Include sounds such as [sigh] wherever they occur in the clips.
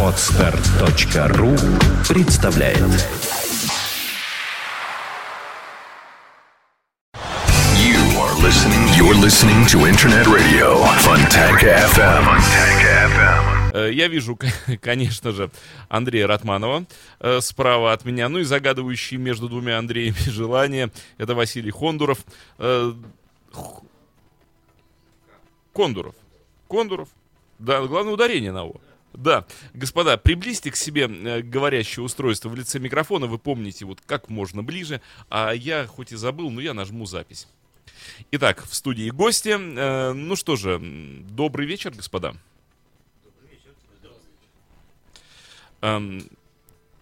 Отстар.ру представляет You are listening. You're listening to Internet Radio Funtank FM. Funtank FM. Э, Я вижу, [laughs] конечно же, Андрея Ратманова э, справа от меня, ну и загадывающий между двумя Андреями [laughs] желание. Это Василий Хондуров. Э, Кондуров. Кондуров. Да, главное ударение на «о». Да, господа, приблизьте к себе э, говорящее устройство в лице микрофона, вы помните вот как можно ближе, а я хоть и забыл, но я нажму запись. Итак, в студии гости. Э, ну что же, добрый вечер, господа. Эм,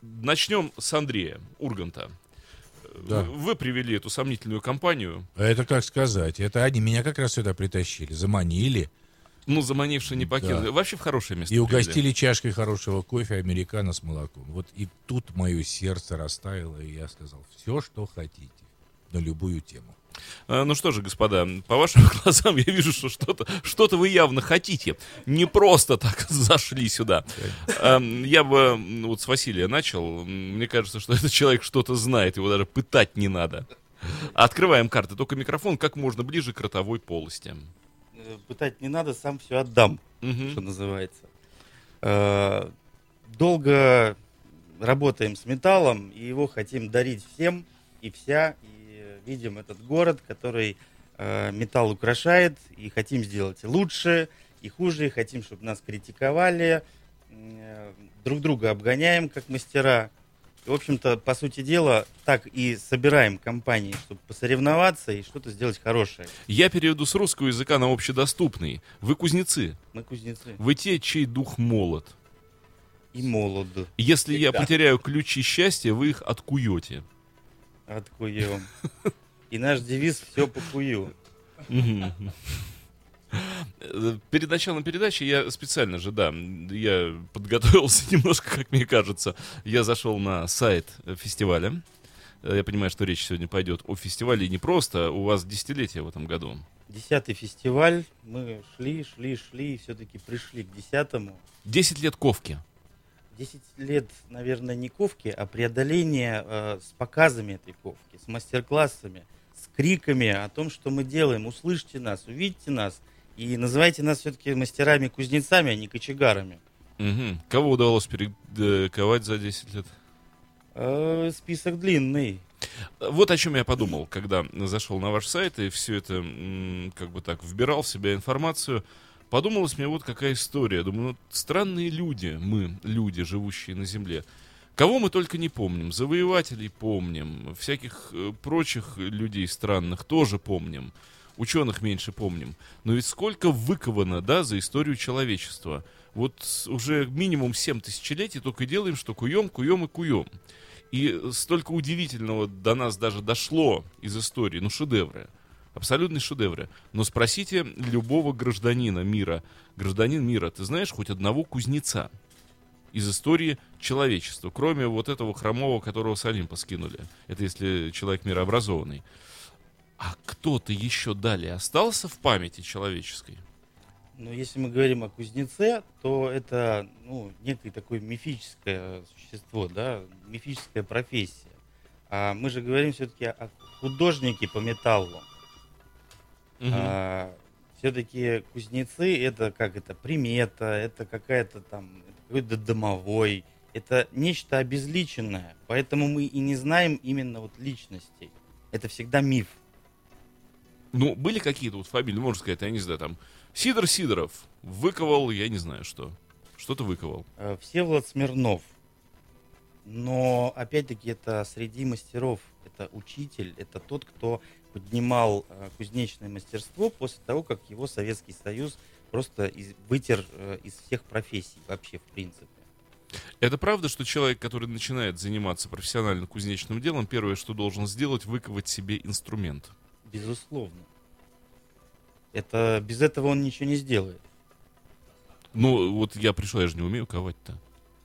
начнем с Андрея Урганта. Да. Вы, вы привели эту сомнительную компанию, А Это как сказать? Это они меня как раз сюда притащили, заманили ну, заманившие не покинули. Да. Вообще в хорошее место. и привели. угостили чашкой хорошего кофе американо с молоком. Вот и тут мое сердце растаяло, и я сказал, все, что хотите, на любую тему. А, Ну что же, господа, по вашим [laughs] глазам я вижу, что что-то что вы явно хотите. Не просто так [laughs] зашли сюда. Я бы вот с Василия начал. Мне кажется, что [laughs] этот человек что-то знает, его даже пытать не надо. Открываем карты, только микрофон как можно ближе к ротовой полости. Э, Пытать не надо, сам все отдам, Мгм. что называется. Э, Долго работаем с металлом, и его хотим дарить всем и вся. И видим этот город, который э, металл украшает, и хотим сделать лучше, и хуже, и хотим, чтобы нас критиковали. Э, Друг друга обгоняем, как мастера. В общем-то, по сути дела, так и собираем компании, чтобы посоревноваться и что-то сделать хорошее. Я переведу с русского языка на общедоступный. Вы кузнецы. Мы кузнецы. Вы те, чей дух молод. И молод. Если я потеряю ключи счастья, вы их откуете. Откуем. И наш девиз все по хую. Мгм. Э, Перед началом передачи я специально же, да, я подготовился [laughs] немножко, как мне кажется. Я зашел на сайт фестиваля. Э, Я понимаю, что речь сегодня пойдет о фестивале и не просто. У вас десятилетие в этом году. Десятый фестиваль. Мы шли, шли, шли и все-таки пришли к десятому. Десять лет ковки. Десять лет, наверное, не ковки, а преодоление э, с показами этой ковки, с мастер-классами, с криками о том, что мы делаем. Услышьте нас, увидьте нас и называйте нас все-таки мастерами-кузнецами, а не кочегарами. Мгм. Кого удалось перековать за 10 лет? Э, список длинный. Вот о чем я подумал, когда зашел на ваш сайт и все это, как бы так, вбирал в себя информацию. Подумалось мне вот какая история. Думаю, ну, странные люди, мы, люди, живущие на Земле. Кого мы только не помним. Завоевателей помним. Всяких э, прочих людей странных тоже помним. Ученых меньше помним. Но ведь сколько выковано, да, за историю человечества. Вот уже минимум 7 тысячелетий только делаем, что куем, куем и куем. И столько удивительного до нас даже дошло из истории. Ну, шедевры. Абсолютные шедевры. Но спросите любого гражданина мира. Гражданин мира, ты знаешь хоть одного кузнеца из истории человечества, кроме вот этого хромого, которого с Олимпа скинули. Это если человек мирообразованный. А кто-то еще далее остался в памяти человеческой? Но если мы говорим о кузнеце, то это ну, некое такое мифическое существо, да, мифическая профессия. А мы же говорим все-таки о художнике по металлу. Мгм. все-таки кузнецы это как это примета, это какая-то там какой-то домовой, это нечто обезличенное, поэтому мы и не знаем именно вот личностей. Это всегда миф. Ну, были какие-то вот фамилии, можно сказать, я не знаю, там, Сидор Сидоров выковал, я не знаю что. Что-то выковал. Э, Всеволод Смирнов. Но опять-таки это среди мастеров, это учитель, это тот, кто поднимал э, кузнечное мастерство после того, как его Советский Союз просто из- вытер э, из всех профессий вообще в принципе. Это правда, что человек, который начинает заниматься профессионально кузнечным делом, первое, что должен сделать, выковать себе инструмент? Безусловно. Это без этого он ничего не сделает. Ну, вот я пришел, я же не умею ковать-то.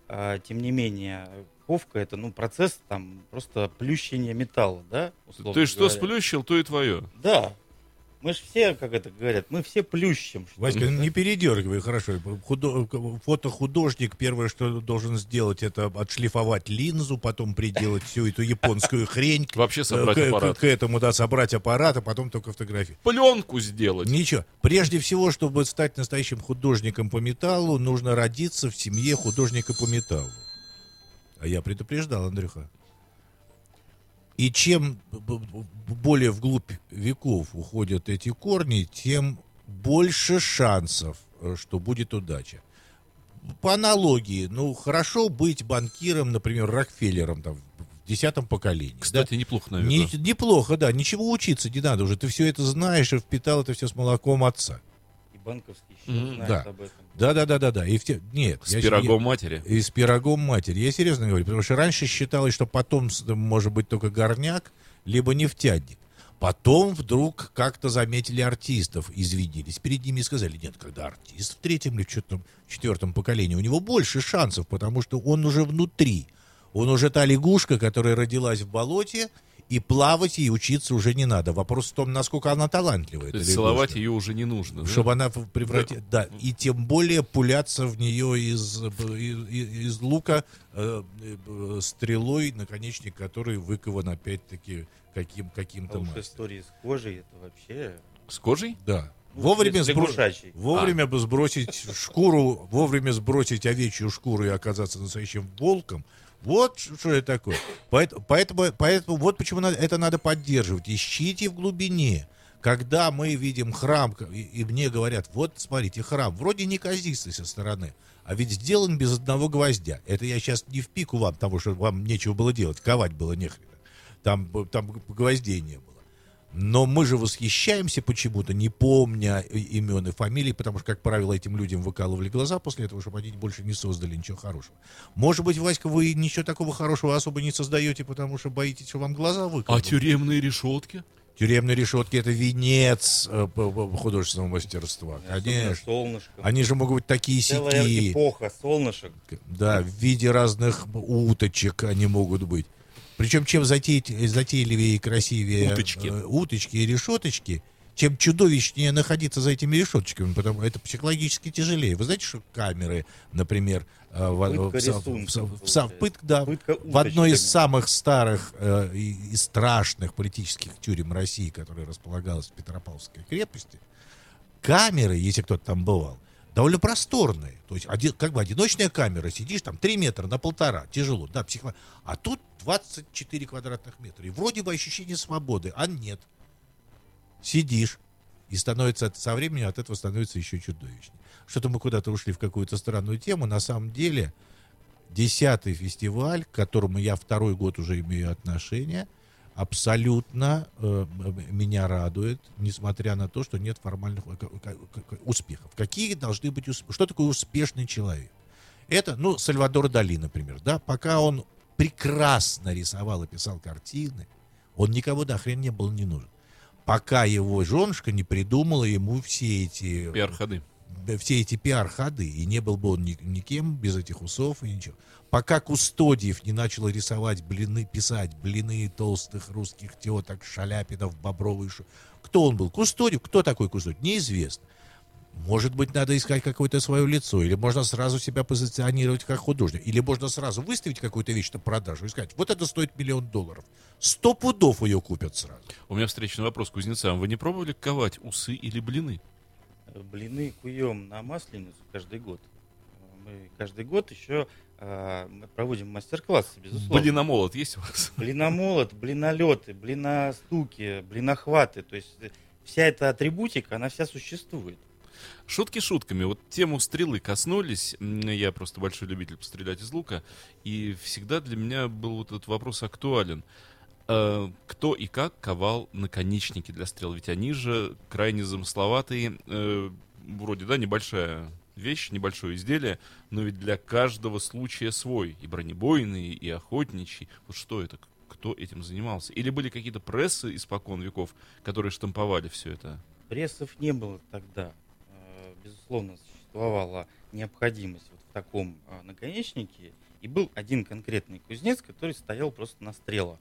А, тем не менее, ковка это ну процесс там просто плющения металла, да? условно Ты что говоря. сплющил, то и твое. Да. Мы же все, как это говорят, мы все плющим. Васька, ли, ну да? не передергивай, хорошо. Худо... Фотохудожник первое, что должен сделать, это отшлифовать линзу, потом приделать всю эту японскую хрень. [laughs] Вообще собрать Э, к, аппарат. К, к этому, да, собрать аппарат, а потом только фотографии. Пленку сделать. Ничего. Прежде всего, чтобы стать настоящим художником по металлу, нужно родиться в семье художника по металлу. А я предупреждал, Андрюха. И чем более вглубь веков уходят эти корни, тем больше шансов, э, что будет удача. По аналогии, ну, хорошо быть банкиром, например, Рокфеллером там, в десятом поколении. да? Кстати, неплохо, наверное. Не- неплохо, да. Ничего учиться не надо уже. Ты все это знаешь и впитал это все с молоком отца. Банковский счет Мгм, знает да. об этом. Да, да, да, да, да. И все. Нет. С я- пирогом матери. я- и с пирогом матери. Я серьезно говорю, потому что раньше считалось, что потом может быть только горняк, либо нефтяник. Потом вдруг как-то заметили артистов, извинились перед ними и сказали, нет, когда артист в третьем или в четвертом, четвертом поколении, у него больше шансов, потому что он уже внутри. Он уже та лягушка, которая родилась в болоте, и плавать ей учиться уже не надо. Вопрос в том, насколько она талантливая. То есть целовать лягушка. ее уже не нужно. да? Чтобы она превратилась... Да, и тем более пуляться в нее из, из, из лука э, э, стрелой, наконечник которой выкован опять-таки каким, А каким-то уж мастером. истории с кожей, это вообще... С кожей? Да. Ну, Вовремя, сбро- вовремя бы сбросить шкуру, вовремя сбросить овечью шкуру и оказаться настоящим волком. Вот что это такое. Поэтому, поэтому, поэтому вот почему надо- это надо поддерживать. Ищите в глубине. Когда мы видим храм, и, и мне говорят, вот смотрите, храм, вроде неказистый со стороны, а ведь сделан без одного гвоздя. Это я сейчас не в пику вам, потому что вам нечего было делать, ковать было нехрена. Там, там гвоздей не было. Но мы же восхищаемся почему-то, не помня имен и фамилий, потому что, как правило, этим людям выкалывали глаза после этого, чтобы они больше не создали ничего хорошего. Может быть, Васька, вы ничего такого хорошего особо не создаете, потому что боитесь, что вам глаза А выколют. тюремные решетки? Тюремные решетки — это венец э, художественного мастерства. Конечно. солнышко. Они же могут быть такие Целая сики. эпоха солнышек. Да, в виде разных уточек они могут быть. Причем чем затеять, затейливее и красивее Уточки. э, уточки и решеточки, чем чудовищнее находиться за этими решеточками, потому это психологически тяжелее. Вы знаете, что камеры, например, э, в, в пытка, да, одной из самых старых э, и, и страшных политических тюрем России, которая располагалась в Петропавловской крепости, камеры, если кто-то там бывал, довольно просторные. То есть один, как бы одиночная камера, сидишь там 3 метра на полтора, тяжело, да, психо... А тут 24 квадратных метра. И вроде бы ощущение свободы, а нет. Сидишь. И становится со временем от этого становится еще чудовищнее. Что-то мы куда-то ушли в какую-то странную тему. На самом деле, десятый фестиваль, к которому я второй год уже имею отношение, абсолютно э, меня радует, несмотря на то, что нет формальных э, успехов. Какие должны быть успехи? Что такое успешный человек? Это, ну, Сальвадор Дали, например, да, пока он прекрасно рисовал и писал картины, он никого до хрен не был не нужен. Пока его женушка не придумала ему все эти Пиар-ходы. Все эти пиар-ходы, и не был бы он ни- никем без этих усов и ничего. Пока Кустодиев не начал рисовать блины, писать блины толстых русских теток, шаляпинов, бобровый шу. Кто он был? Кустодиев? Кто такой Кустодиев? Неизвестно. Может быть, надо искать какое-то свое лицо, или можно сразу себя позиционировать как художник, или можно сразу выставить какую-то вещь на продажу и сказать, вот это стоит миллион долларов. Сто пудов ее купят сразу. У меня встречный вопрос кузнецам. Вы не пробовали ковать усы или блины? Блины куем на масленицу каждый год. Мы каждый год еще а, мы проводим мастер-классы, безусловно. Блиномолот есть у вас? Блиномолот, блинолеты, блиностуки, блинохваты. То есть э, вся эта атрибутика, она вся существует. Шутки шутками. Вот тему стрелы коснулись. Я просто большой любитель пострелять из лука. И всегда для меня был вот этот вопрос актуален. Э, Кто и как ковал наконечники для стрел? Ведь они же крайне замысловатые. э, Вроде, да, небольшая вещь, небольшое изделие, но ведь для каждого случая свой. И бронебойный, и охотничий. Вот что это? Кто этим занимался? Или были какие-то прессы испокон веков, которые штамповали все это? Прессов не было тогда. Э, Безусловно, существовала необходимость вот в таком наконечнике. И был один конкретный кузнец, который стоял просто на стрелах.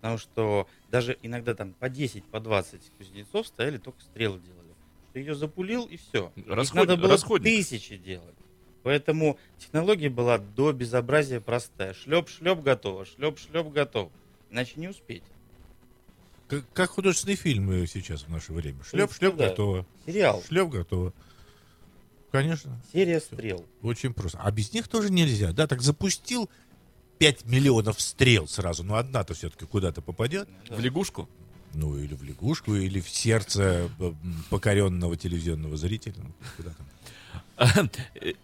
Потому что даже иногда там по 10, по 20 кузнецов стояли, только стрелы делали. Ты ее запулил и все. Расход- надо было расходник. тысячи делать. Поэтому технология была до безобразия простая. Шлеп-шлеп готово, шлеп-шлеп готов. Иначе не успеть. Как, как художественные фильмы сейчас в наше время. Шлеп, шлеп, Да. готово. Сериал. Шлеп, готово. Конечно. Серия стрел. Очень просто. А без них тоже нельзя. Да, так запустил 5 миллионов стрел сразу. Ну, одна-то все-таки куда-то попадет. В лягушку? Ну, или в лягушку, или в сердце э, покоренного телевизионного зрителя. Ну, куда там. [laughs]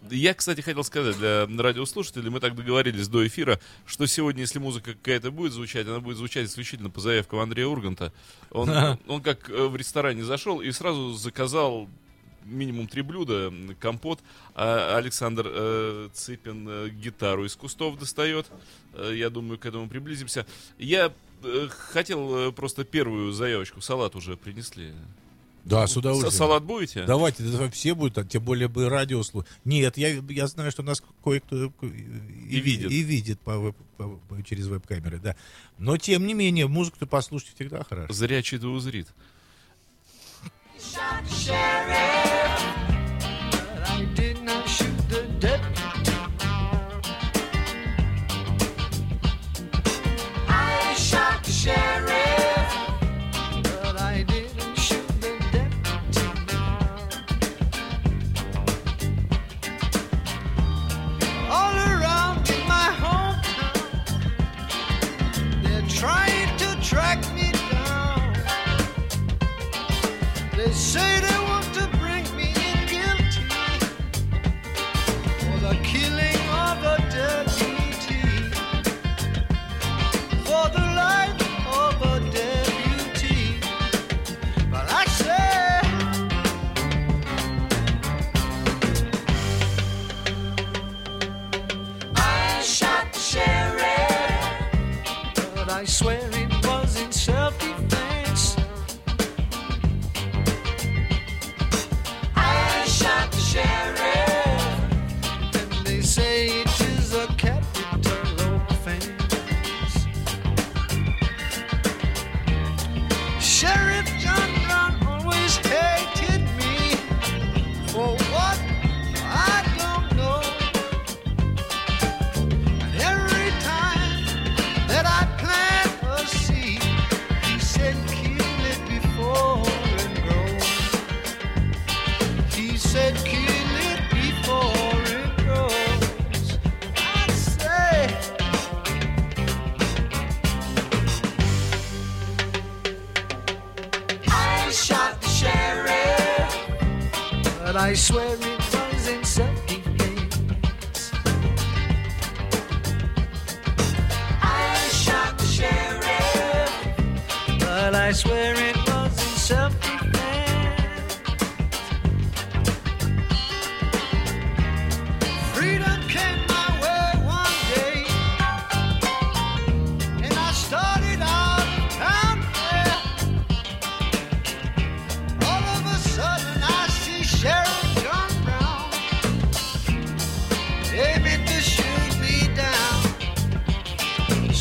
Я, кстати, хотел сказать для радиослушателей, мы так договорились до эфира, что сегодня, если музыка какая-то будет звучать, она будет звучать исключительно по заявкам Андрея Урганта. Он, [laughs] он как э, в ресторане зашел и сразу заказал минимум три блюда, компот, а Александр э, Цыпин э, гитару из кустов достает. Э, я думаю, к этому приблизимся. Я э, хотел э, просто первую заявочку, салат уже принесли. Да, с удовольствием. Салат будете? Давайте, да, все будут, а тем более бы радио слу- Нет, я, я знаю, что нас кое-кто и, И видит. И видит по веб- по- по- через веб-камеры, да. Но, тем не менее, музыку-то послушать всегда хорошо. Зрячий да узрит. Shot Sheriff.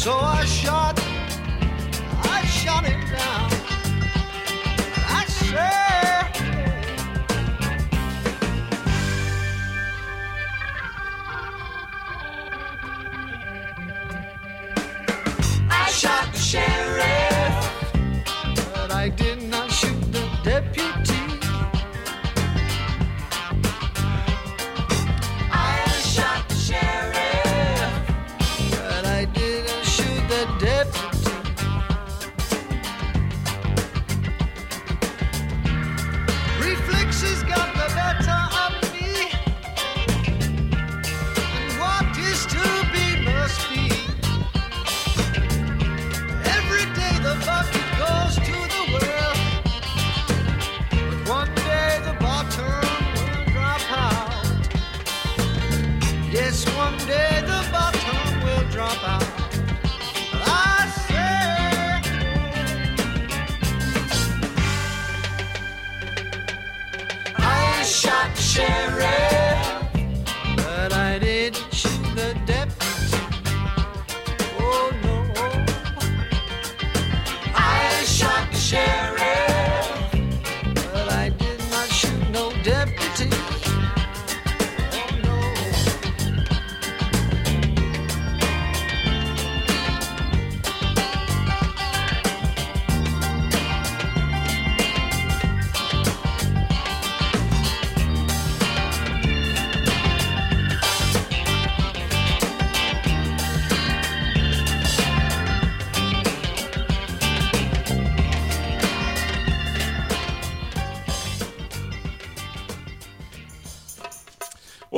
So I shot,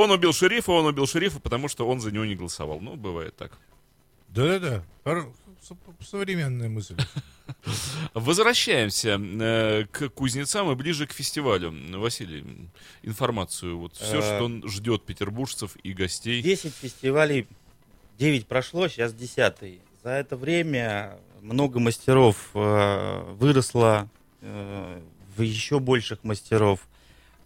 Он убил шерифа, он убил шерифа, потому что он за него не голосовал. Ну, бывает так. Да-да-да. Современная мысль. [laughs] Возвращаемся э, к кузнецам и ближе к фестивалю. Василий, информацию. Вот все, Э, что он ждет петербуржцев и гостей. 10 фестивалей, 9 прошло, сейчас 10. За это время много мастеров э, выросло э, в еще больших мастеров.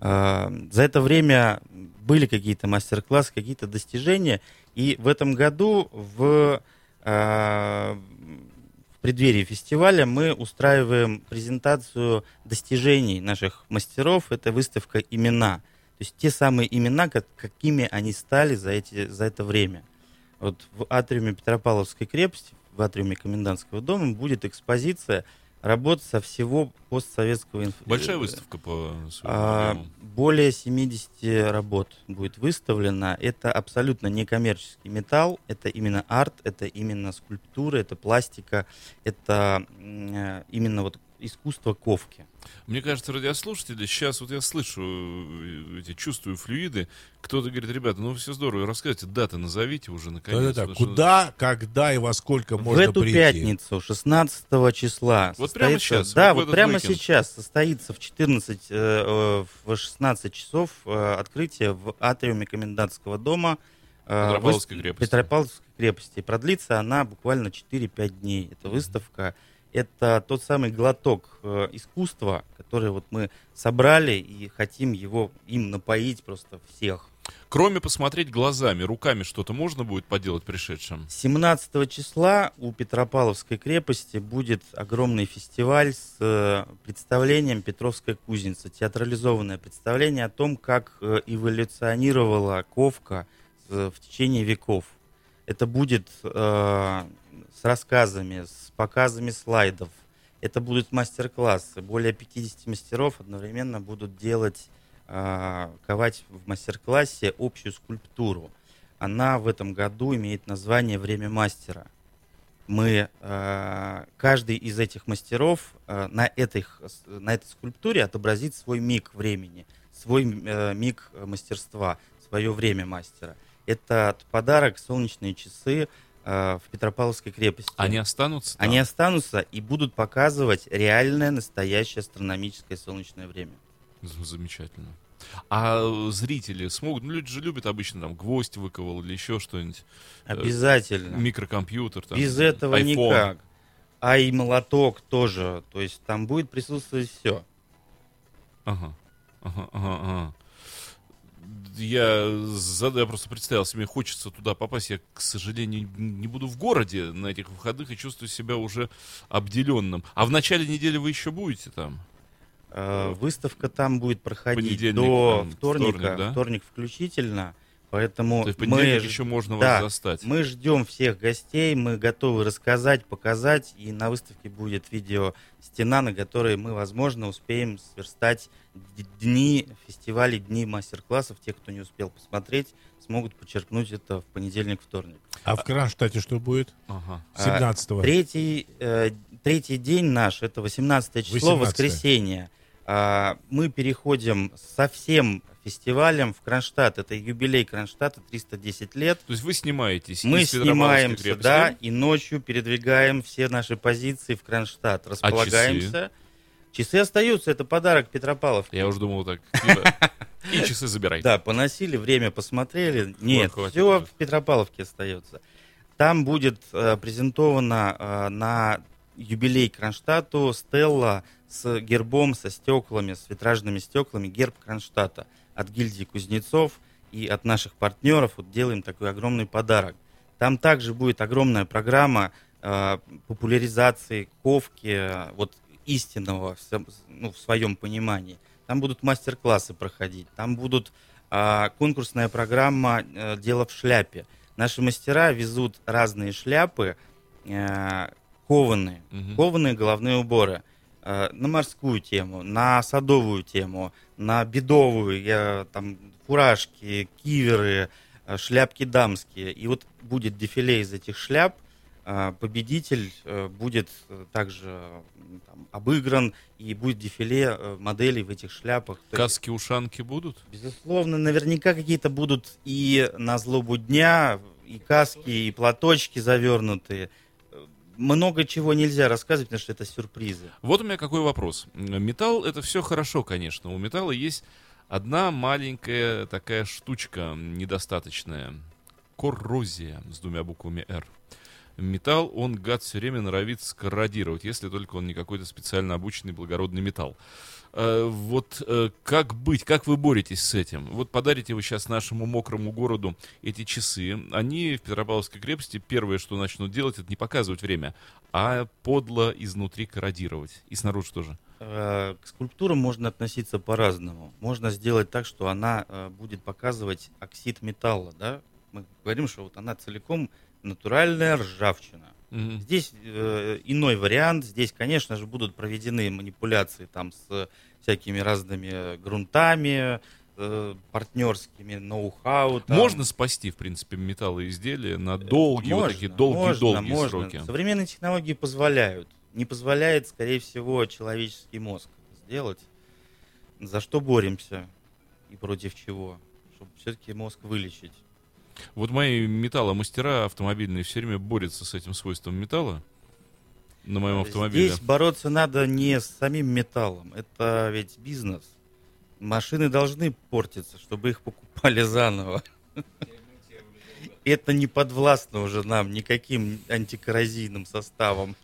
Э, за это время были какие-то мастер-классы, какие-то достижения. И в этом году в, э, в преддверии фестиваля мы устраиваем презентацию достижений наших мастеров. Это выставка «Имена». То есть те самые имена, как- какими они стали за, эти, за это время. Вот в атриуме Петропавловской крепости, в атриуме комендантского дома будет экспозиция работ со всего постсоветского инф- Большая э, выставка по а, более 70 работ будет выставлено. Это абсолютно некоммерческий металл, это именно арт, это именно скульптура, это пластика, это э, именно вот искусство ковки. Мне кажется, радиослушатели, сейчас вот я слышу, э, эти, чувствую флюиды, кто-то говорит, ребята, ну все здорово, рассказывайте, даты назовите уже наконец. Да-да-да. потому что- Куда, когда и во сколько в можно эту прийти? пятницу, 16 числа. Вот прямо сейчас, Да, вот в прямо уикенд. сейчас состоится в 14, э, э, в 16 часов э, открытие в атриуме комендантского дома. э, Петропавловской крепости. Петропавловской крепости. Продлится она буквально 4-5 дней. Эта выставка. Это тот самый глоток э, искусства, который вот мы собрали и хотим его им напоить просто всех. Кроме посмотреть глазами, руками что-то можно будет поделать пришедшим? 17 числа у Петропавловской крепости будет огромный фестиваль с э, представлением Петровская кузница. Театрализованное представление о том, как э, эволюционировала ковка в течение веков. Это будет с рассказами, с показами слайдов. Это будут мастер-классы. Более 50 мастеров одновременно будут делать, э, ковать в мастер-классе общую скульптуру. Она в этом году имеет название «Время мастера». Мы, э, каждый из этих мастеров э, на, этой, на этой скульптуре отобразит свой миг времени, свой э, миг мастерства, свое время мастера. Это подарок «Солнечные часы» э, в Петропавловской крепости. Они останутся там? Они останутся и будут показывать реальное, настоящее астрономическое солнечное время. Замечательно. А зрители смогут, ну люди же любят обычно там гвоздь выковал или еще что-нибудь, Э, Обязательно. микрокомпьютер. Там, Без этого iPhone. никак. А и молоток тоже. То есть там будет присутствовать все. Ага. Ага, ага, ага. Я задаю, я просто представил себе, хочется туда попасть. Я, к сожалению, не буду в городе на этих выходных и чувствую себя уже обделенным. А в начале недели вы еще будете там? Э, Выставка там будет проходить Понедельник, до там, вторника, вторник, да? вторник включительно. Поэтому То есть мы, еще можно да, вас застать. мы ждем всех гостей, мы готовы рассказать, показать, и на выставке будет видео стена, на которой мы, возможно, успеем сверстать дни фестивалей, дни мастер-классов. Те, кто не успел посмотреть, смогут подчеркнуть это в понедельник, вторник. А в Кронштадте что будет? Ага. 17-го. Третий, э, третий день наш, это 18 число, 18. воскресенье. А, мы переходим со всем фестивалем в Кронштадт. Это юбилей Кронштадта, 310 лет. То есть вы снимаетесь Мы снимаемся, крепости? да, и ночью передвигаем все наши позиции в Кронштадт. А Располагаемся. часы? остаются, это подарок Петропавловке. Я уже думал так. [laughs] типа, И часы забирайте. Да, поносили, время посмотрели. Нет, все в Петропавловке остается. Там будет э, презентована э, на юбилей Кронштадту стелла с гербом, со стеклами, с витражными стеклами, герб Кронштадта от гильдии кузнецов и от наших партнеров. Вот делаем такой огромный подарок. Там также будет огромная программа э, популяризации ковки, э, вот истинного в, ну, в своем понимании. Там будут мастер-классы проходить, там будут а, конкурсная программа э, «Дело в шляпе». Наши мастера везут разные шляпы, э, кованые, Мгм. кованые головные уборы э, на морскую тему, на садовую тему, на бедовую, я, там фуражки, киверы, э, шляпки дамские. И вот будет дефиле из этих шляп, э, победитель э, будет также там, обыгран и будет дефиле э, моделей в этих шляпах. Каски-ушанки будут? Безусловно, наверняка какие-то будут и на злобу дня, и каски, и платочки завернутые. Много чего нельзя рассказывать, потому что это сюрпризы. Вот у меня какой вопрос. Металл это все хорошо, конечно. У металла есть одна маленькая такая штучка недостаточная. Коррозия с двумя буквами «Р». Металл, он, гад, все время норовит скорродировать, если только он не какой-то специально обученный благородный металл. Э, вот э, как быть, как вы боретесь с этим? Вот подарите вы сейчас нашему мокрому городу эти часы. Они в Петропавловской крепости первое, что начнут делать, это не показывать время, а подло изнутри корродировать. И снаружи тоже. Э, К скульптурам можно относиться по-разному. Можно сделать так, что она будет показывать оксид металла, да? Мы говорим, что вот она целиком натуральная ржавчина. Мгм. Здесь э, иной вариант. Здесь, конечно же, будут проведены манипуляции там с всякими разными грунтами, э, партнерскими, ноу-хау. там. Можно спасти, в принципе, металлоизделия на долгие, вот Можно, такие можно, долгие-долгие можно. сроки. Современные технологии позволяют. Не позволяет, скорее всего, человеческий мозг сделать. За что боремся и против чего? Чтобы все-таки мозг вылечить. Вот мои металломастера автомобильные все время борются с этим свойством металла на моем автомобиле. Здесь бороться надо не с самим металлом. Это ведь бизнес. Машины должны портиться, чтобы их покупали заново. Это не подвластно уже нам никаким антикоррозийным составом.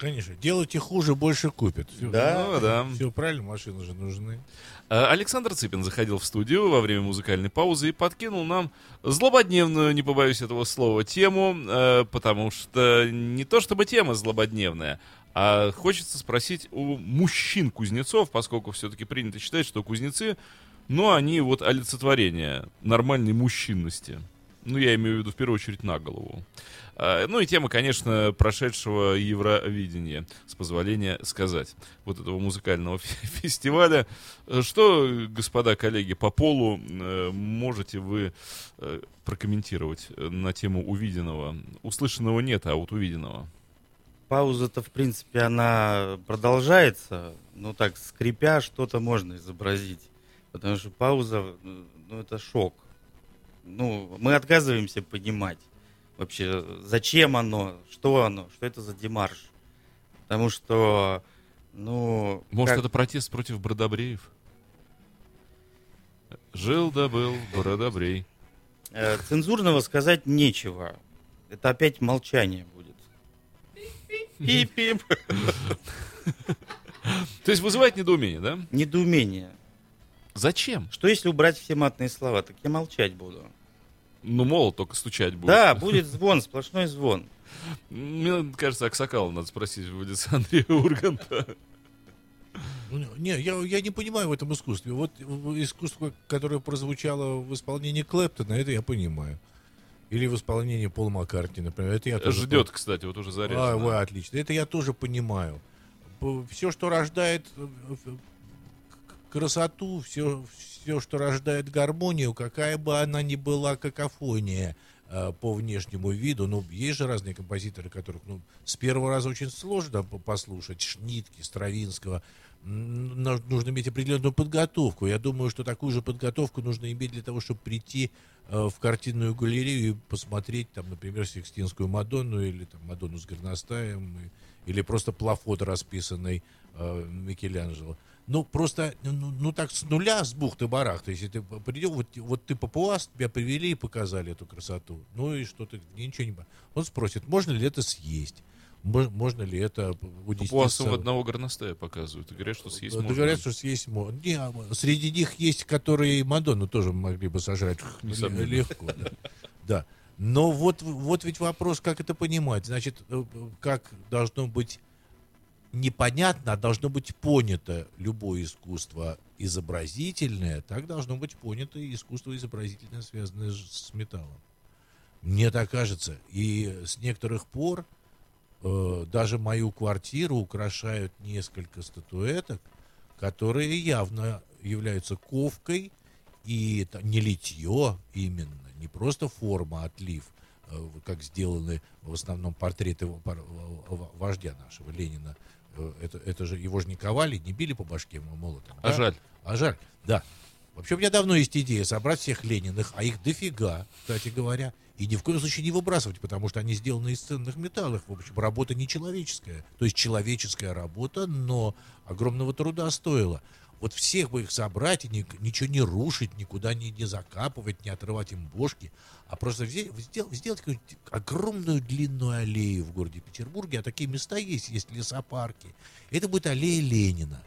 Конечно, делайте хуже, больше купят. Всё, Да. Ну, да. Все правильно, машины же нужны. А, Александр Цыпин заходил в студию во время музыкальной паузы и подкинул нам злободневную, не побоюсь этого слова, тему, э, потому что не то чтобы тема злободневная, а хочется спросить у мужчин-кузнецов, поскольку все-таки принято считать, что кузнецы, ну, они вот олицетворение нормальной мужчинности. Ну, я имею в виду в первую очередь на голову. А, Ну и тема, конечно, прошедшего Евровидения, с позволения сказать, вот этого музыкального фе- [laughs] фестиваля. Что, господа коллеги, по полу э, можете вы э, прокомментировать э, на тему увиденного? Услышанного нет, а вот увиденного. Пауза-то, в принципе, она продолжается, но так, скрипя, что-то можно изобразить. Потому что пауза, ну, это шок. Ну, мы отказываемся понимать вообще, зачем оно, что оно, что это за демарш. Потому что, ну... Может, как- это протест против Бродобреев? Жил да был Бродобрей. Э, Цензурного сказать нечего. Это опять молчание будет. Пип-пип. [laughs] То есть вызывает недоумение, да? Недоумение. Зачем? Что если убрать все матные слова? Так я молчать буду. Ну, мол, только стучать будет. Да, будет звон, сплошной звон. Мне кажется, Аксакала надо спросить в аудиции Андрея Урганта. Ну, Не, я, я не понимаю в этом искусстве. Вот искусство, которое прозвучало в исполнении Клэптона, это я понимаю. Или в исполнении Пола Маккартни, например. Это я тоже Ждет, кстати, вот уже А, заряжено. вы, отлично. Это я тоже понимаю. Все, что рождает э, красоту, все, все, что рождает гармонию, какая бы она ни была какофония э, по внешнему виду, ну, есть же разные композиторы, которых, ну, с первого раза очень сложно по- послушать, Шнитки, Стравинского, нужно иметь определенную подготовку. Я думаю, что такую же подготовку нужно иметь для того, чтобы прийти э, в картинную галерею и посмотреть, там, например, Сикстинскую Мадонну или там, Мадонну с горностаем, или просто плафот, расписанный э, Микеланджело. Ну, просто, ну, ну, так с нуля, с бухты-барахта, если ты придешь, вот, вот ты папуас, тебя привели и показали эту красоту. Ну и что ты, ничего не... Он спросит, можно ли это съесть? Мо- Можно ли это унести Пуасов собой? одного горностая показывают. И говорят, что съесть Да, можно. Говорят, что съесть можно. Не, а среди них есть, которые Мадонну тоже могли бы сожрать [laughs] Несомненно. легко. Да. Да. Но вот, вот ведь вопрос, как это понимать. Значит, э, э, как должно быть непонятно, а должно быть понято любое искусство изобразительное, так должно быть понято искусство изобразительное, связанное с металлом. Мне так кажется. И с некоторых пор э, даже мою квартиру украшают несколько статуэток, которые явно являются ковкой и это не литье именно, не просто форма, отлив, э, как сделаны в основном портреты в- в- вождя нашего Ленина. Э, Это, это же его же не ковали, не били по башке молотом. А да? жаль. А жаль, да. Вообще у меня давно есть идея собрать всех Лениных, а их дофига, кстати говоря, и ни в коем случае не выбрасывать, потому что они сделаны из ценных металлов. В общем, работа нечеловеческая. То есть человеческая работа, но огромного труда стоила. Вот всех бы их собрать и ни- ничего не рушить, никуда не, не закапывать, не отрывать им бошки, а просто взять, сделать, сделать огромную длинную аллею в городе Петербурге, а такие места есть, есть лесопарки. Это будет аллея Ленина.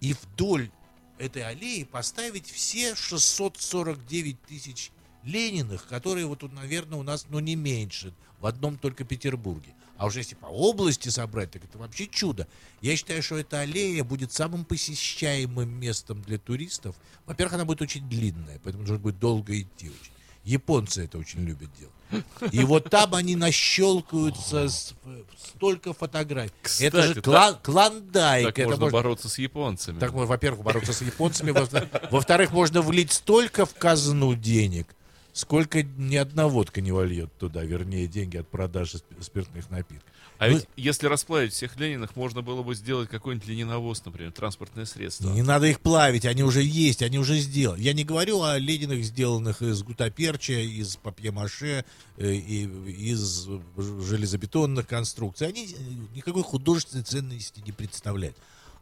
И вдоль этой аллеи поставить все 649 тысяч Лениных, которые вот тут, наверное, у нас, ну, не меньше, в одном только Петербурге. А уже если по области собрать, так это вообще чудо. Я считаю, что эта аллея будет самым посещаемым местом для туристов. Во-первых, она будет очень длинная, поэтому нужно будет долго идти очень. Японцы это очень любят делать. И вот там они нащелкаются с- столько фотографий. это же Кстати, кла- клондайк. Так это можно можно- бороться с японцами. так, можно, во-первых, бороться с японцами, во- во-вторых, можно влить столько в казну денег, сколько ни одна водка не вольет туда, вернее, деньги от продажи сп- спиртных напитков. А Ну, ведь если расплавить всех Лениных, можно было бы сделать какой-нибудь лениновоз, например, транспортное средство. Не надо их плавить, они уже есть, они уже сделаны. Я не говорю о Лениных, сделанных из гутаперча, из папье-маше, э, и из железобетонных конструкций. Они э, никакой художественной ценности не представляют.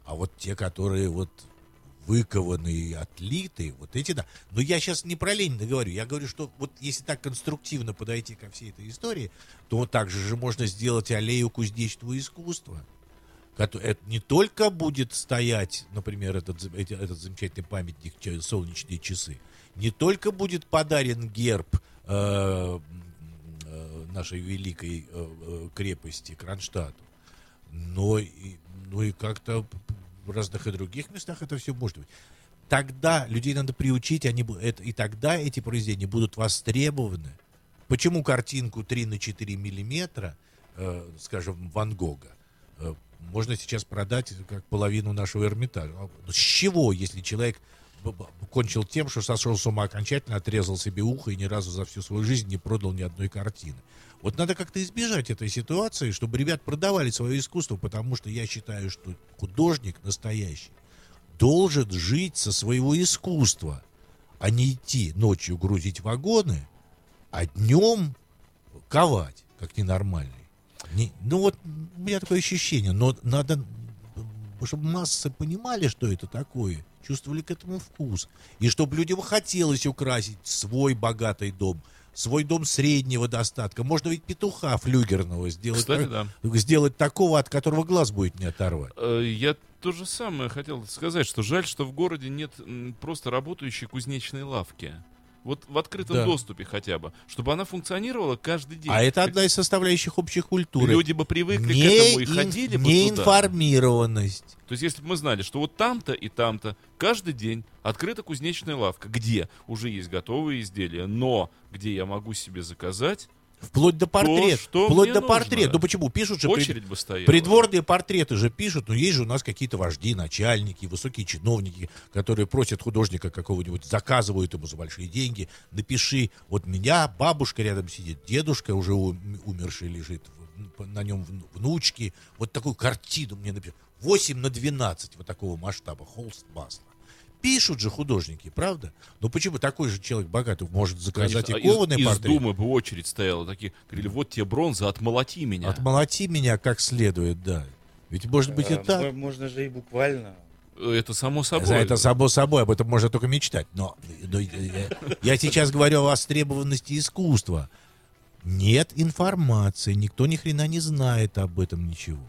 А вот те, которые вот выкованы и отлиты, вот эти да. Но я сейчас не про Ленина говорю, я говорю, что вот если так конструктивно подойти ко всей этой истории, то вот так же можно сделать аллею кузнечного искусства. Это не только будет стоять, например, этот, этот замечательный памятник солнечные часы, не только будет подарен герб э, э, нашей великой э, э, крепости Кронштадту, но и, ну и как-то в разных и других местах это все может быть. Тогда людей надо приучить, они, это, и тогда эти произведения будут востребованы. Почему картинку 3 на 4 миллиметра, э, скажем, Ван Гога, э, можно сейчас продать как половину нашего Эрмитажа? А, ну, С чего, если человек кончил тем, что сошел с ума окончательно, отрезал себе ухо и ни разу за всю свою жизнь не продал ни одной картины? Вот надо как-то избежать этой ситуации, чтобы ребят продавали свое искусство, потому что я считаю, что художник настоящий должен жить со своего искусства, а не идти ночью грузить вагоны, а днем ковать, как ненормальный. Не- ну вот у меня такое ощущение, но надо, чтобы массы понимали, что это такое, чувствовали к этому вкус, и чтобы людям хотелось украсить свой богатый дом, свой дом среднего достатка. Можно ведь петуха флюгерного сделать, Кстати, так- да. сделать такого, от которого глаз будет не оторвать. Э, Я то же самое хотел сказать, что жаль, что в городе нет просто работающей кузнечной лавки. Вот в открытом Да. доступе хотя бы, чтобы она функционировала каждый день. А это одна из составляющих общей культуры. Люди бы привыкли не к этому и ин- ходили бы не туда. То есть, если бы мы знали, что вот там-то и там-то каждый день открыта кузнечная лавка, где уже есть готовые изделия, но где я могу себе заказать, Вплоть до портрета. что Вплоть до нужно. портрета. Ну почему? Пишут же пред- очередь бы стояла. Придворные портреты же пишут, но есть же у нас какие-то вожди, начальники, высокие чиновники, которые просят художника какого-нибудь, заказывают ему за большие деньги, напиши, вот меня бабушка рядом сидит, дедушка уже ум- умерший лежит, в- на нем вну- внучки, вот такую картину мне напиши. 8 на 12 вот такого масштаба, холст масла. Пишут же художники, правда? Но почему такой же человек богатый может заказать Конечно, а и кованый из, из портрет? Думы бы очередь стояла, такие, говорили, вот тебе бронза, отмолоти меня. Отмолоти меня как следует, да. Ведь может быть и Э, так. мо- Можно же и буквально. Это само собой. За это само собой, об этом можно только мечтать. Но, но я, я сейчас говорю о востребованности искусства. Нет информации, никто ни хрена не знает об этом ничего.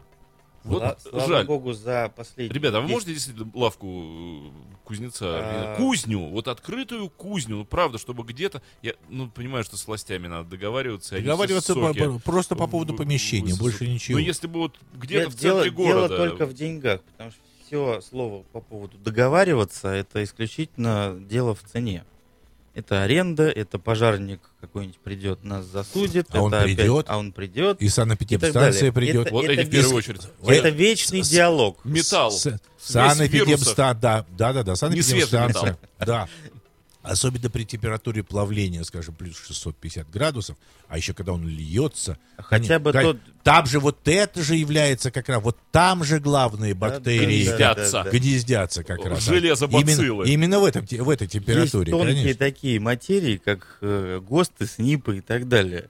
Вот Сла- слава жаль. богу, за последние... Ребята, а вы 10 можете действительно лавку э, кузнеца, А. кузню, вот открытую кузню, ну правда, чтобы где-то, я ну понимаю, что с властями надо договариваться, Договариваться по- по- просто по поводу помещения, в- больше ничего. Ну если бы вот где-то Дело, в центре дело города, только в деньгах, потому что все слово по поводу договариваться, это исключительно дело в цене. Это аренда, это пожарник какой-нибудь придет, нас засудит. А он это опять- придет. а он придет. И санэпидемстанция придет. Это- вот эти в первую очередь. Это вечный с- диалог. Металл. С- Смесь Санэпидемста- вирусов. да, да, да, да, санэпидемстанция. Да. Особенно при температуре плавления, скажем, плюс 650 градусов, а еще когда он льется. Хотя бы Кон- тот- Там же вот это же является как раз, вот там же главные бактерии да, Гнездятся. гнездятся как раз. Железобациллы. Именно, именно в, этом, в этой температуре, Есть тонкие конечно. такие материи, как э, ГОСТы, СНИПы и так далее.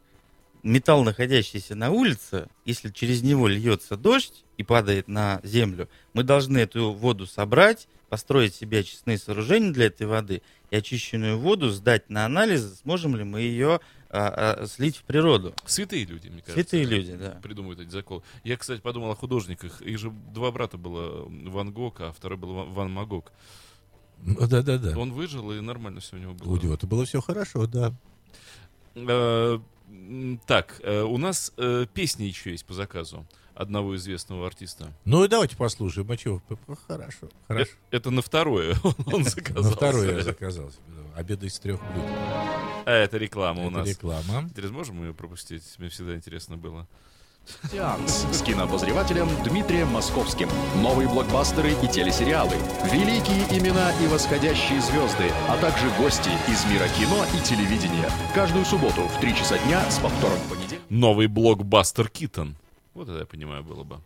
Металл, находящийся на улице, если через него льется дождь и падает на землю, мы должны эту воду собрать, построить себе очистные сооружения для этой воды и очищенную воду сдать на анализ, сможем ли мы ее а, а, слить в природу. Святые люди, мне кажется. Святые люди, да. Придумывают эти заколы. Я, кстати, подумал о художниках. Их же два брата было Ван Гог, а второй был Ван- Магог. Ну, Да-да-да. Он выжил, и нормально все у него было. У него-то было все хорошо, да. М, Так, э, у нас э, песни еще есть по заказу одного известного артиста. Ну и давайте послушаем. А чего? Хорошо. Хорошо. Э, Это на второе [laughs] он заказал. На второй я заказал себе. да. Обед из трех блюд. А это реклама у Это нас. реклама. Интересно, можем ее пропустить? Мне всегда интересно было. Сеанс с кинообозревателем Дмитрием Московским. Новые блокбастеры и телесериалы. Великие имена и восходящие звезды, а также гости из мира кино и телевидения. Каждую субботу в 3 часа дня с повтором в понедельник. Новый блокбастер Китон. Вот это я понимаю было бы.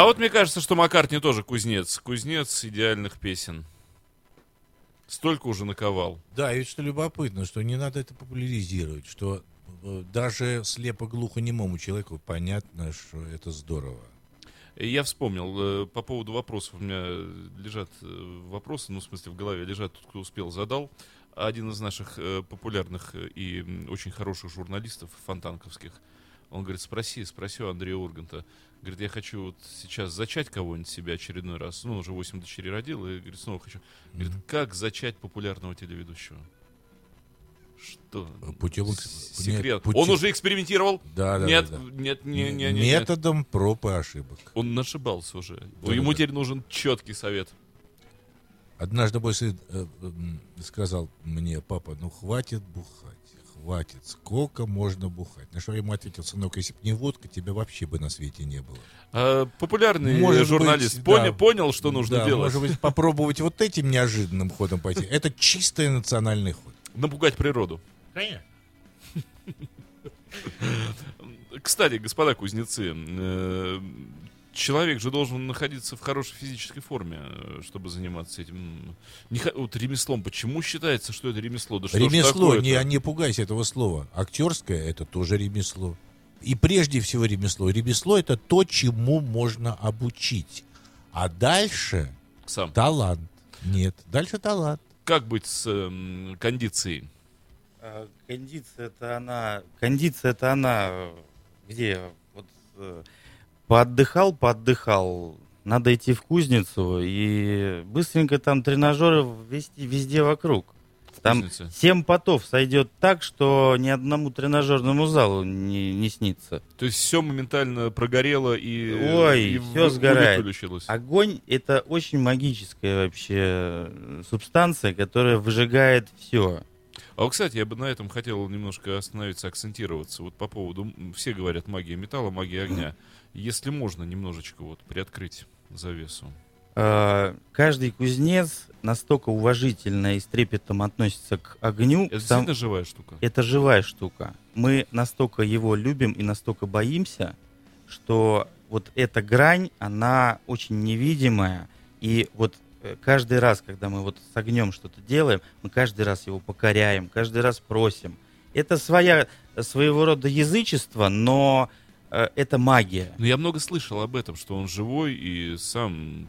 А вот мне кажется, что Маккартни тоже кузнец. Кузнец идеальных песен. Столько уже наковал. Да, и ведь что любопытно, что не надо это популяризировать, что э, даже слепо-глухонемому человеку понятно, что это здорово. Я вспомнил, э, по поводу вопросов, у меня лежат э, вопросы, ну, в смысле, в голове лежат, тот, кто успел, задал. Один из наших популярных и очень хороших журналистов, фонтанковских, он говорит, спроси, спроси у Андрея Урганта. Говорит, я хочу вот сейчас зачать кого-нибудь себе очередной раз. Ну, он уже 8 дочерей родил, и говорит, снова хочу. Говорит, как зачать популярного телеведущего? Что? Путем экс- С- нет, Секрет. путем- Он уже экспериментировал? Да, да, нет, да, да. нет, не, не, не, нет. Методом проб и ошибок. Он нашибался уже. Да, Ему да, теперь нужен четкий совет. Однажды мой сын э, м, сказал мне, папа, ну хватит бухать, хватит, сколько можно бухать. На что я ему ответил, сынок, если бы не водка, тебя вообще бы на свете не было. А, популярный Может журналист быть, поня- да. понял, что нужно Да, делать. Может быть, попробовать вот этим неожиданным ходом пойти. Это чистый национальный ход. Напугать природу. Конечно. Кстати, господа кузнецы, э, человек же должен находиться в хорошей физической форме, э, чтобы заниматься этим. Не вот ремеслом. Почему считается, что это ремесло? Да что ремесло, не, не пугайся этого слова. Актерское это тоже ремесло. И прежде всего ремесло. Ремесло это то, чему можно обучить. А дальше Сам. талант. Нет, дальше талант. Как быть с эм, кондицией? А, Кондиция это она. Кондиция это она. э, Где? Вот э, поотдыхал, поотдыхал. Надо идти в кузницу и быстренько там тренажеры вести везде вокруг. Там Кузнице? потов сойдет так, что ни одному тренажерному залу не, не снится. То есть все моментально прогорело и, Ой, и всё вы- сгорает. выключилось. Огонь это очень магическая вообще субстанция, которая выжигает все. А вот, кстати, я бы на этом хотел немножко остановиться, акцентироваться. Вот по поводу, все говорят магия металла, магия огня. Если можно немножечко вот приоткрыть завесу. Э, Каждый кузнец настолько уважительно и с трепетом относится к огню. Это сам- действительно живая штука. это живая штука. Мы настолько его любим и настолько боимся, что вот эта грань, она очень невидимая. И вот э, каждый раз, когда мы вот с огнем что-то делаем, мы каждый раз его покоряем, каждый раз просим. Это своя, своего рода язычество, но это магия. Но я много слышал об этом, что он живой и сам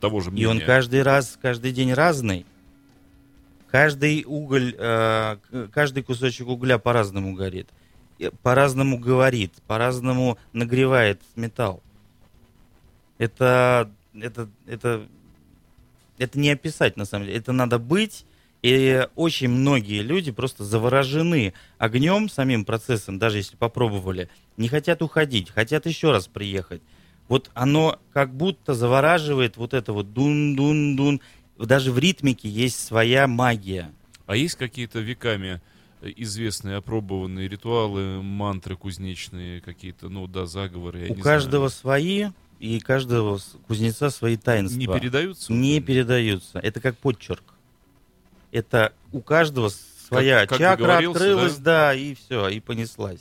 того же И мнения. он каждый раз, каждый день разный. Каждый уголь, э, каждый кусочек угля по-разному горит. И По-разному говорит, по-разному нагревает металл. Это, это, это, это не описать на самом деле. Это надо быть. И очень многие люди просто заворожены огнем, самим процессом, даже если попробовали, не хотят уходить, хотят еще раз приехать. Вот оно как будто завораживает вот это вот дун-дун-дун. Даже в ритмике есть своя магия. А есть какие-то веками э, известные, опробованные ритуалы, мантры кузнечные, какие-то, ну да, заговоры, У каждого знаю. свои, и каждого кузнеца свои таинства. Не передаются? Не передаются. Это как подчерк. Это у каждого своя как чакра договорился, открылась, да? и все, и понеслась.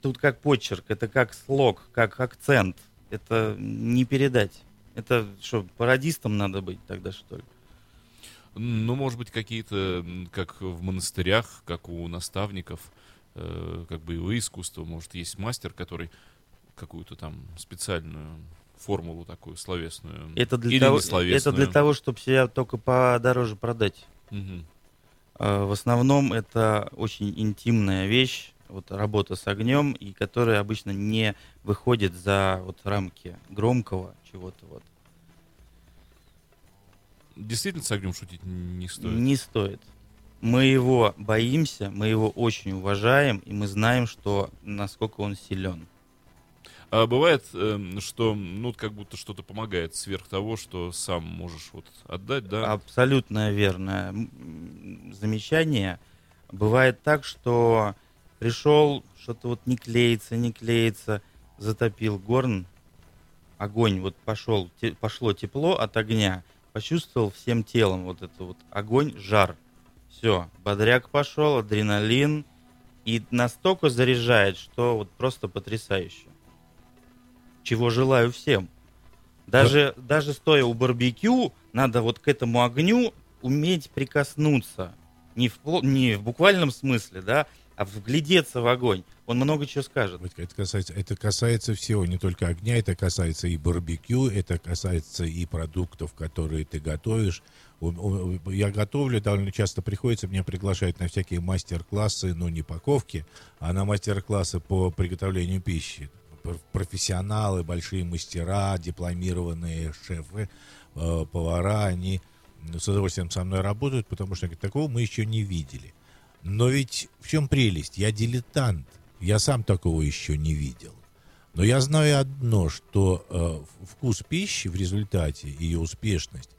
Тут как подчерк, это как слог, как акцент. Это не передать. Это что, пародистом надо быть тогда, что ли? Ну, может быть, какие-то, как в монастырях, как у наставников, э, как боевые искусства, может, есть мастер, который какую-то там специальную формулу такую словесную. Это для, или того, это для того, чтобы себя только подороже продать. А, В основном это очень интимная вещь, вот работа с огнем, и которая обычно не выходит за вот рамки громкого чего-то вот. Действительно, с огнем шутить не стоит. Не стоит. Мы его боимся, мы его очень уважаем, и мы знаем, что насколько он силен. А бывает, эм, что, ну, как будто что-то помогает сверх того, что сам можешь вот отдать, да? Абсолютно верное замечание. Бывает так, что пришел, что-то вот не клеится, не клеится, затопил горн, огонь, вот пошел, те- пошло тепло от огня, почувствовал всем телом вот это вот огонь, жар. Все, бодряк пошел, адреналин, и настолько заряжает, что вот просто потрясающе. Чего желаю всем. Даже, даже стоя у барбекю, надо вот к этому огню уметь прикоснуться. Не в, не в буквальном смысле, да, а вглядеться в огонь. Он много чего скажет. Это касается, это касается всего, не только огня, это касается и барбекю, это касается и продуктов, которые ты готовишь. Я готовлю, довольно часто приходится, меня приглашают на всякие мастер-классы, ну не паковки, а на мастер-классы по приготовлению пищи. Пр- Профессионалы, большие мастера, дипломированные шефы, э, повара, они с удовольствием со мной работают, потому что такого мы еще не видели. Но ведь в чем прелесть? Я дилетант. Я сам такого еще не видел. Но я знаю одно, что э, вкус пищи в результате, ее успешность,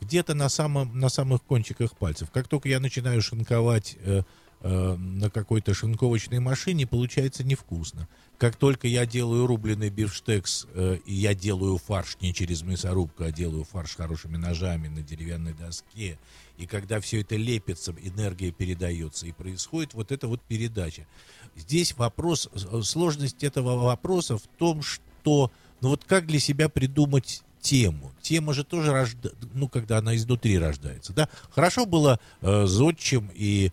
где-то на, самом, на самых кончиках пальцев. Как только я начинаю шинковать э, э, на какой-то шинковочной машине, получается невкусно. Как только я делаю рубленый бифштекс, э, и я делаю фарш не через мясорубку, а делаю фарш хорошими ножами на деревянной доске, и когда все это лепится, энергия передается, и происходит вот эта вот передача. Здесь вопрос, э, сложность этого вопроса в том, что, ну вот как для себя придумать тему. Тема же тоже рожда... ну, когда она изнутри рождается, да. Хорошо было э, зодчим и,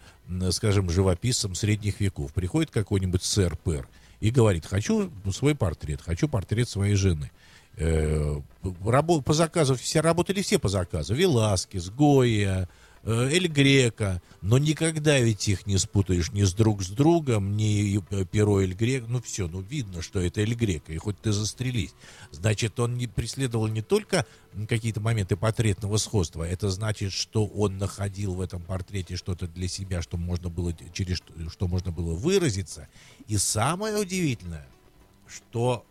скажем, живописцем средних веков. Приходит какой-нибудь сэр-пэр и говорит, хочу свой портрет, хочу портрет своей жены. Э, рабо- по заказу, все работали все по заказу. Веласкес, Гойя, э, Эль Грека. Но никогда ведь их не спутаешь ни с друг с другом, ни э, перо Эль Грека. Ну все, ну видно, что это Эль Грека, и хоть ты застрелись. Значит, он не преследовал не только какие-то моменты портретного сходства, это значит, что он находил в этом портрете что-то для себя, что можно было, через что можно было выразиться. И самое удивительное, что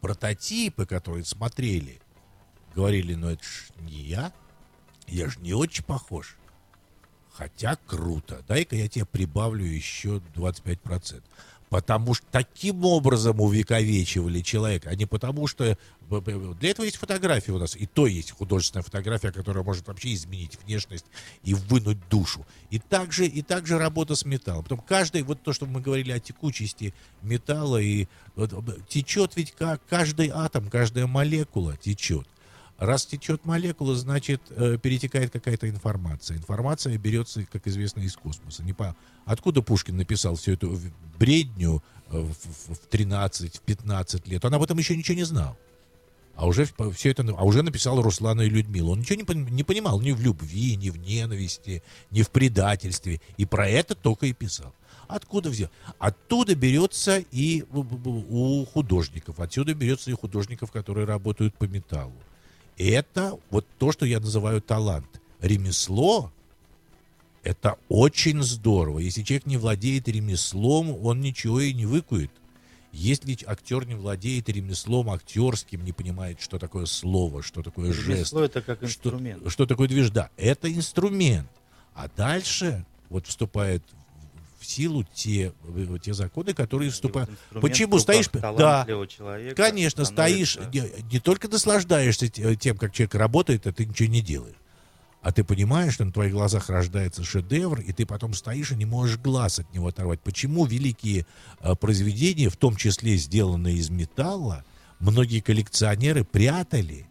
прототипы, которые смотрели, говорили, ну это ж не я, я же не очень похож. Хотя круто. Дай-ка я тебе прибавлю еще 25%. Потому что таким образом увековечивали человека, а не потому что... Для этого есть фотография у нас. И то есть художественная фотография, которая может вообще изменить внешность и вынуть душу. И также, и также работа с металлом. Потом каждый, вот то, что мы говорили о текучести металла, и вот, течет ведь как каждый атом, каждая молекула течет. Раз течет молекула, значит, э, перетекает какая-то информация. Информация берется, как известно, из космоса. Не по... Откуда Пушкин написал всю эту бредню э, в, в- в 13, в 15 лет? Он об этом еще ничего не знал. А уже все это, а уже написал Руслана и Людмила. Он ничего не, не понимал ни в любви, ни в ненависти, ни в предательстве. И про это только и писал. Откуда взял? Оттуда берется и у- художников. Отсюда берется и художников, которые работают по металлу. Это вот то, что я называю талант. Ремесло – это очень здорово. Если человек не владеет ремеслом, он ничего и не выкует. Если актер не владеет ремеслом актерским, не понимает, что такое слово, что такое жест, Ремесло это как что, инструмент. что такое движ? Да, это инструмент. А дальше вот вступает в силу те, э, те законы, которые вступают. Почему стоишь? Да, человека Конечно, стоишь, становится- не, не только наслаждаешься те- тем, как человек работает, а ты ничего не делаешь. А ты понимаешь, что на твоих глазах рождается шедевр, и ты потом стоишь и не можешь глаз от него оторвать. Почему великие э, произведения, в том числе сделанные из металла, многие коллекционеры прятали,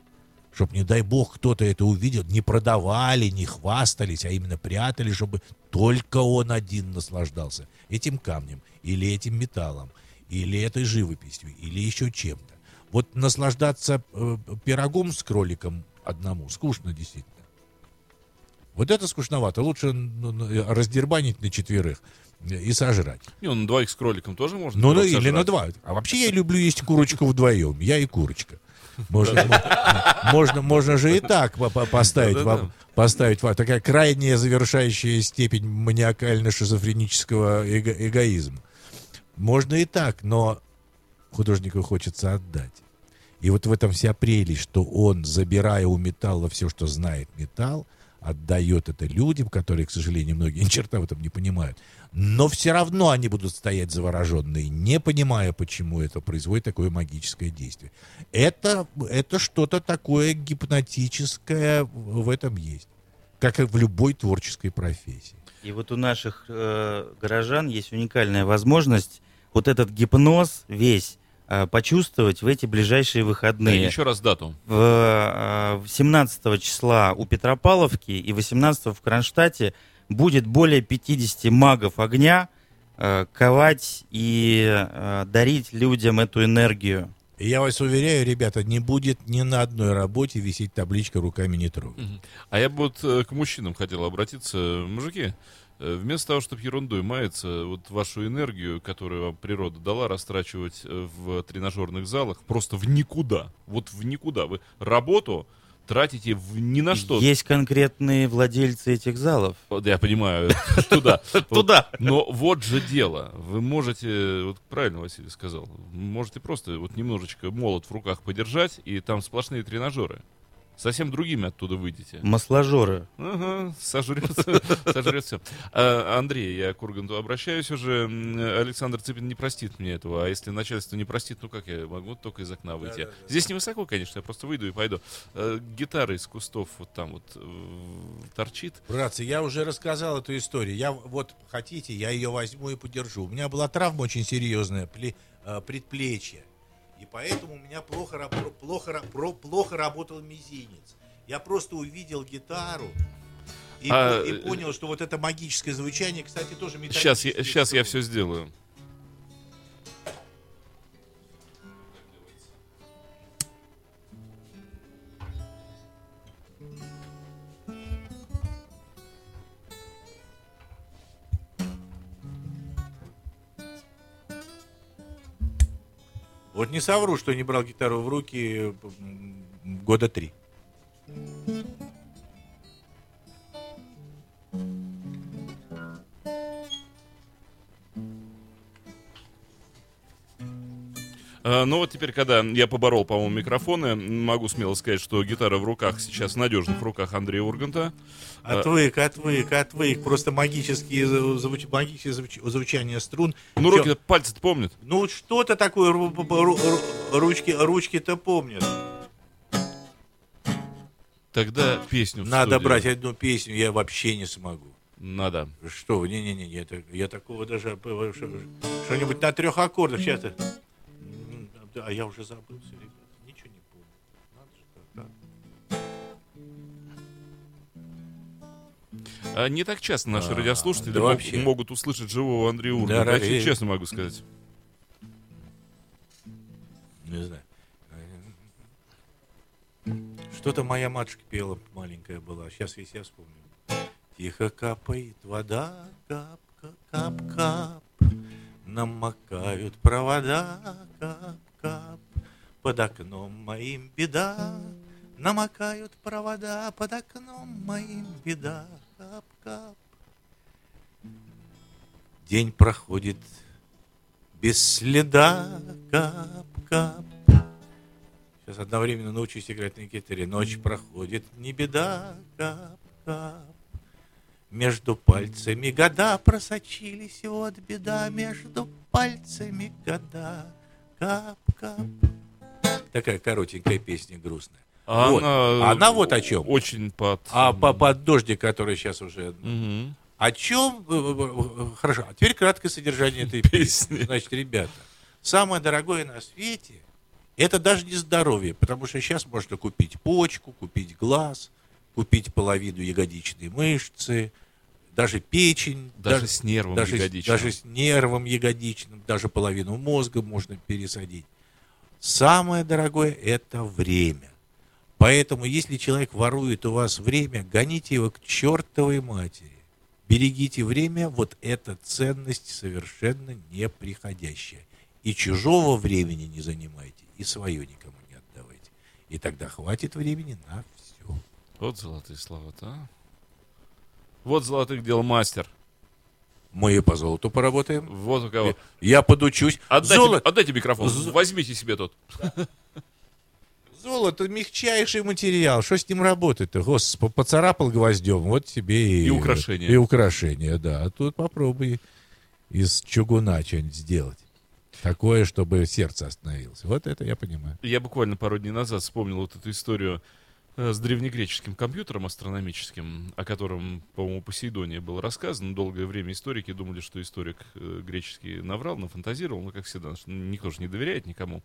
чтобы, не дай бог, кто-то это увидел, не продавали, не хвастались, а именно прятали, чтобы только он один наслаждался этим камнем, или этим металлом, или этой живописью, или еще чем-то. Вот наслаждаться э, пирогом с кроликом одному скучно действительно. Вот это скучновато. Лучше раздербанить на четверых и сожрать. Не, ну, на двоих с кроликом тоже можно. Ну, ну или на сожрать. два. А вообще я люблю есть курочку вдвоем. Я и курочка. Можно, мо- можно, можно же и так по- по- поставить вам, поставить вам. Такая крайняя завершающая степень маниакально-шизофренического эго- эгоизма. Можно и так, но художнику хочется отдать. И вот в этом вся прелесть, что он, забирая у металла все, что знает металл, отдает это людям, которые, к сожалению, многие [laughs] ни черта в этом не понимают. Но все равно они будут стоять завороженные, не понимая, почему это производит такое магическое действие. Это, это что-то такое гипнотическое в этом есть. Как и в любой творческой профессии. И вот у наших э, горожан есть уникальная возможность вот этот гипноз весь почувствовать в эти ближайшие Да, выходные. еще раз дату. В, э, в 17 числа у Петропавловки и 18 в Кронштадте будет более 50 магов огня э, ковать и э, дарить людям эту энергию. Я вас уверяю, ребята, не будет ни на одной работе висеть табличка «руками не трогай». А я бы вот э, к мужчинам хотел обратиться. Мужики, э, вместо того, чтобы ерундой маяться, вот вашу энергию, которую вам природа дала, растрачивать э, в тренажерных залах просто в никуда. Вот в никуда. Вы работу тратите в ни на что. Есть конкретные владельцы этих залов. Я понимаю, [laughs] туда. Туда. Но вот же дело. Вы можете, вот правильно Василий сказал, можете просто вот немножечко молот в руках подержать, и там сплошные тренажеры. Совсем другими оттуда выйдете. Масложоры. Ага, сожрет, [laughs] сожрет все. А, Андрей, я к Урганту обращаюсь уже. Александр Цыпин не простит мне этого. А если начальство не простит, ну как я могу только из окна выйти? Здесь невысоко, конечно, я просто выйду и пойду. А, Гитара из кустов вот там вот э, торчит. Братцы, я уже рассказал эту историю. Я вот хотите, я ее возьму и подержу. У меня была травма очень серьезная, э, предплечье. И поэтому у меня плохо, плохо, плохо работал мизинец. Я просто увидел гитару и, А, и э, понял, что вот это магическое звучание, кстати, тоже Сейчас, я, сейчас я все сделаю. Вот не совру, что не брал гитару в руки года три. А, Ну вот теперь, когда я поборол, по-моему, микрофоны, могу смело сказать, что гитара в руках сейчас в надежных руках Андрея Урганта. Отвык, отвык, отвык. Просто магические, звуч- магические звуч- звучание струн. Ну, руки пальцы-то помнят. Ну, что-то такое ру- ру- ру- ручки, ручки-то помнят. Тогда песню Надо студию. брать одну песню, я вообще не смогу. Надо. Что, не-не-не, я, я такого даже... э, что- Что-нибудь на трех аккордах сейчас... А я уже забыл все, ребята. Ничего не помню. Надо же так, да. А не так часто наши А, радиослушатели да мог- вообще. могут услышать живого Андрея Урганта. Да, Я честно могу сказать. Не знаю. Что-то моя матушка пела, маленькая была. Сейчас весь я вспомню. Тихо капает вода, капка, кап-кап. Намокают провода, кап-кап. Под окном моим беда. Намокают провода, под окном моим беда, кап-кап. День проходит без следа, кап-кап. Сейчас одновременно научусь играть на гитаре. Ночь проходит, не беда, кап-кап. Между пальцами года просочились, вот беда. Между пальцами года, кап-кап. Такая коротенькая песня грустная. А Вот. Она, Она вот о чем. Очень под... А по, под дождик, который сейчас уже... Мгм. О чем... э, э, э, Хорошо, а теперь краткое содержание этой песни. Значит, ребята, самое дорогое на свете это даже не здоровье, потому что сейчас можно купить почку, купить глаз, купить половину ягодичной мышцы, даже печень. Даже с нервом даже, ягодичным. Даже с нервом ягодичным, даже половину мозга можно пересадить. Самое дорогое – это время. Поэтому, если человек ворует у вас время, гоните его к чертовой матери. Берегите время, вот эта ценность совершенно неприходящая. И чужого времени не занимайте, и свое никому не отдавайте. И тогда хватит времени на все. Вот золотые слова-то, а? Вот золотых дел мастер. Мы и по золоту поработаем. Вот у кого. Я подучусь. Отдайте, Золото, отдайте микрофон. З- Возьмите себе тот. [laughs] золото мягчайший материал. Что с ним работать-то? Господи, поцарапал гвоздем, вот тебе и... И украшение. И украшение, да. А тут попробуй из чугуна что-нибудь сделать. Такое, чтобы сердце остановилось. Вот это я понимаю. Я буквально пару дней назад вспомнил вот эту историю. Э, с древнегреческим компьютером астрономическим, о котором, по-моему, Посейдоне было сказано. Долгое время историки думали, что историк э, греческий наврал, нафантазировал, ну, как всегда, никто же не доверяет никому.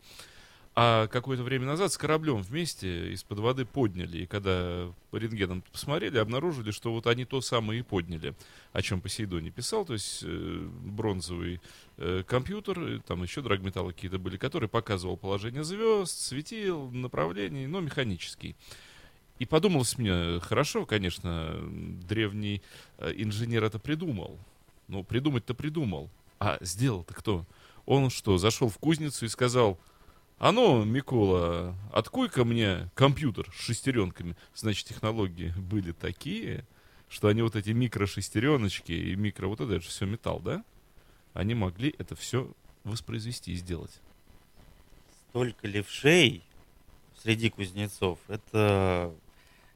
А какое-то время назад с кораблем вместе из-под воды подняли. И когда по рентгенам посмотрели, обнаружили, что вот они то самое и подняли, о чем Посейдоне писал. То есть э, бронзовый э, компьютер, там еще драгметаллы какие-то были, который показывал положение звезд, светил, направлений, но механический. И подумалось мне, хорошо, конечно, древний э, инженер это придумал. Ну, придумать-то придумал. А сделал-то кто? Он что, зашел в кузницу и сказал, а ну, Микола, откуй-ка мне компьютер с шестеренками. Значит, технологии были такие, что они вот эти микрошестереночки и микро... Вот это же все металл, да? Они могли это все воспроизвести и сделать. Столько левшей среди кузнецов, это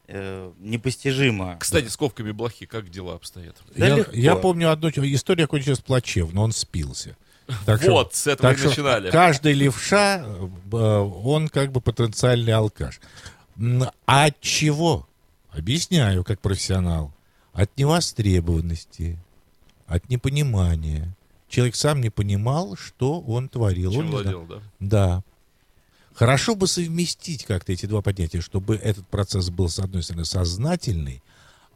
э, непостижимо. Кстати, с ковками блохи как дела обстоят? Да я, легко. я помню одну история кончилась плачевно, он спился. Так что- Вот, с этого так и что начинали. Каждый левша, э, он как бы потенциальный алкаш. А от чего? Объясняю, как профессионал. От невостребованности, от непонимания. Человек сам не понимал, что он творил. Чем Он владел, да? Да. Хорошо бы совместить как-то эти два понятия, чтобы этот процесс был, с одной стороны, сознательный,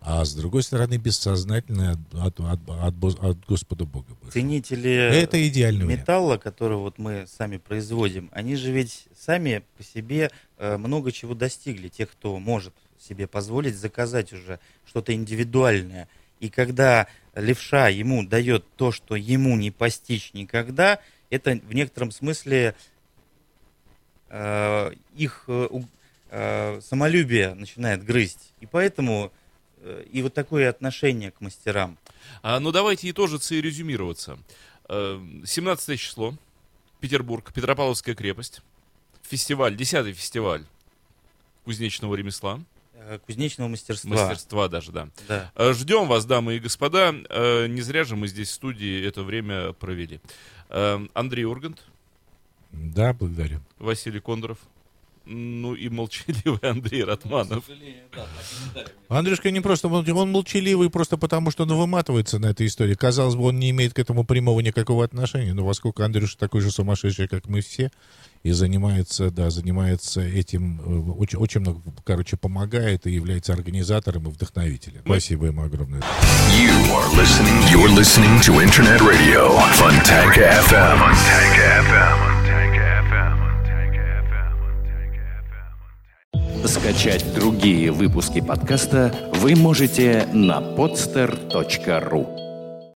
а с другой стороны, бессознательный от, от- от- от Господа Бога. Ценители Это идеальный вариант. металла, который вот мы сами производим, они же ведь сами по себе э, много чего достигли. Те, кто может себе позволить заказать уже что-то индивидуальное. И когда левша ему дает то, что ему не постичь никогда, это в некотором смысле их э, э, самолюбие начинает грызть. И поэтому э, и вот такое отношение к мастерам. А, ну, давайте и резюмироваться. Э, 17 число. Петербург, Петропавловская крепость. Фестиваль, 10 фестиваль кузнечного ремесла. э, Кузнечного мастерства. Мастерства даже, да. Да. Э, Ждем вас, дамы и господа. Э, Не зря же мы здесь в студии это время провели. Э, Андрей Ургант, Да, благодарю. Василий Кондоров, ну и молчаливый [laughs] Андрей Ратманов. Андрюшка не просто мол- он молчаливый просто потому, что он выматывается на этой истории. Казалось бы, он не имеет к этому прямого никакого отношения. Но поскольку Андрюша такой же сумасшедший, как мы все, и занимается, да, занимается этим, э, очень, очень много, короче, помогает и является организатором и вдохновителем. Спасибо ему огромное. You are listening. You're listening to Internet Radio. Funtank FM. Funtank FM. Скачать другие выпуски подкаста вы можете на podster.ru.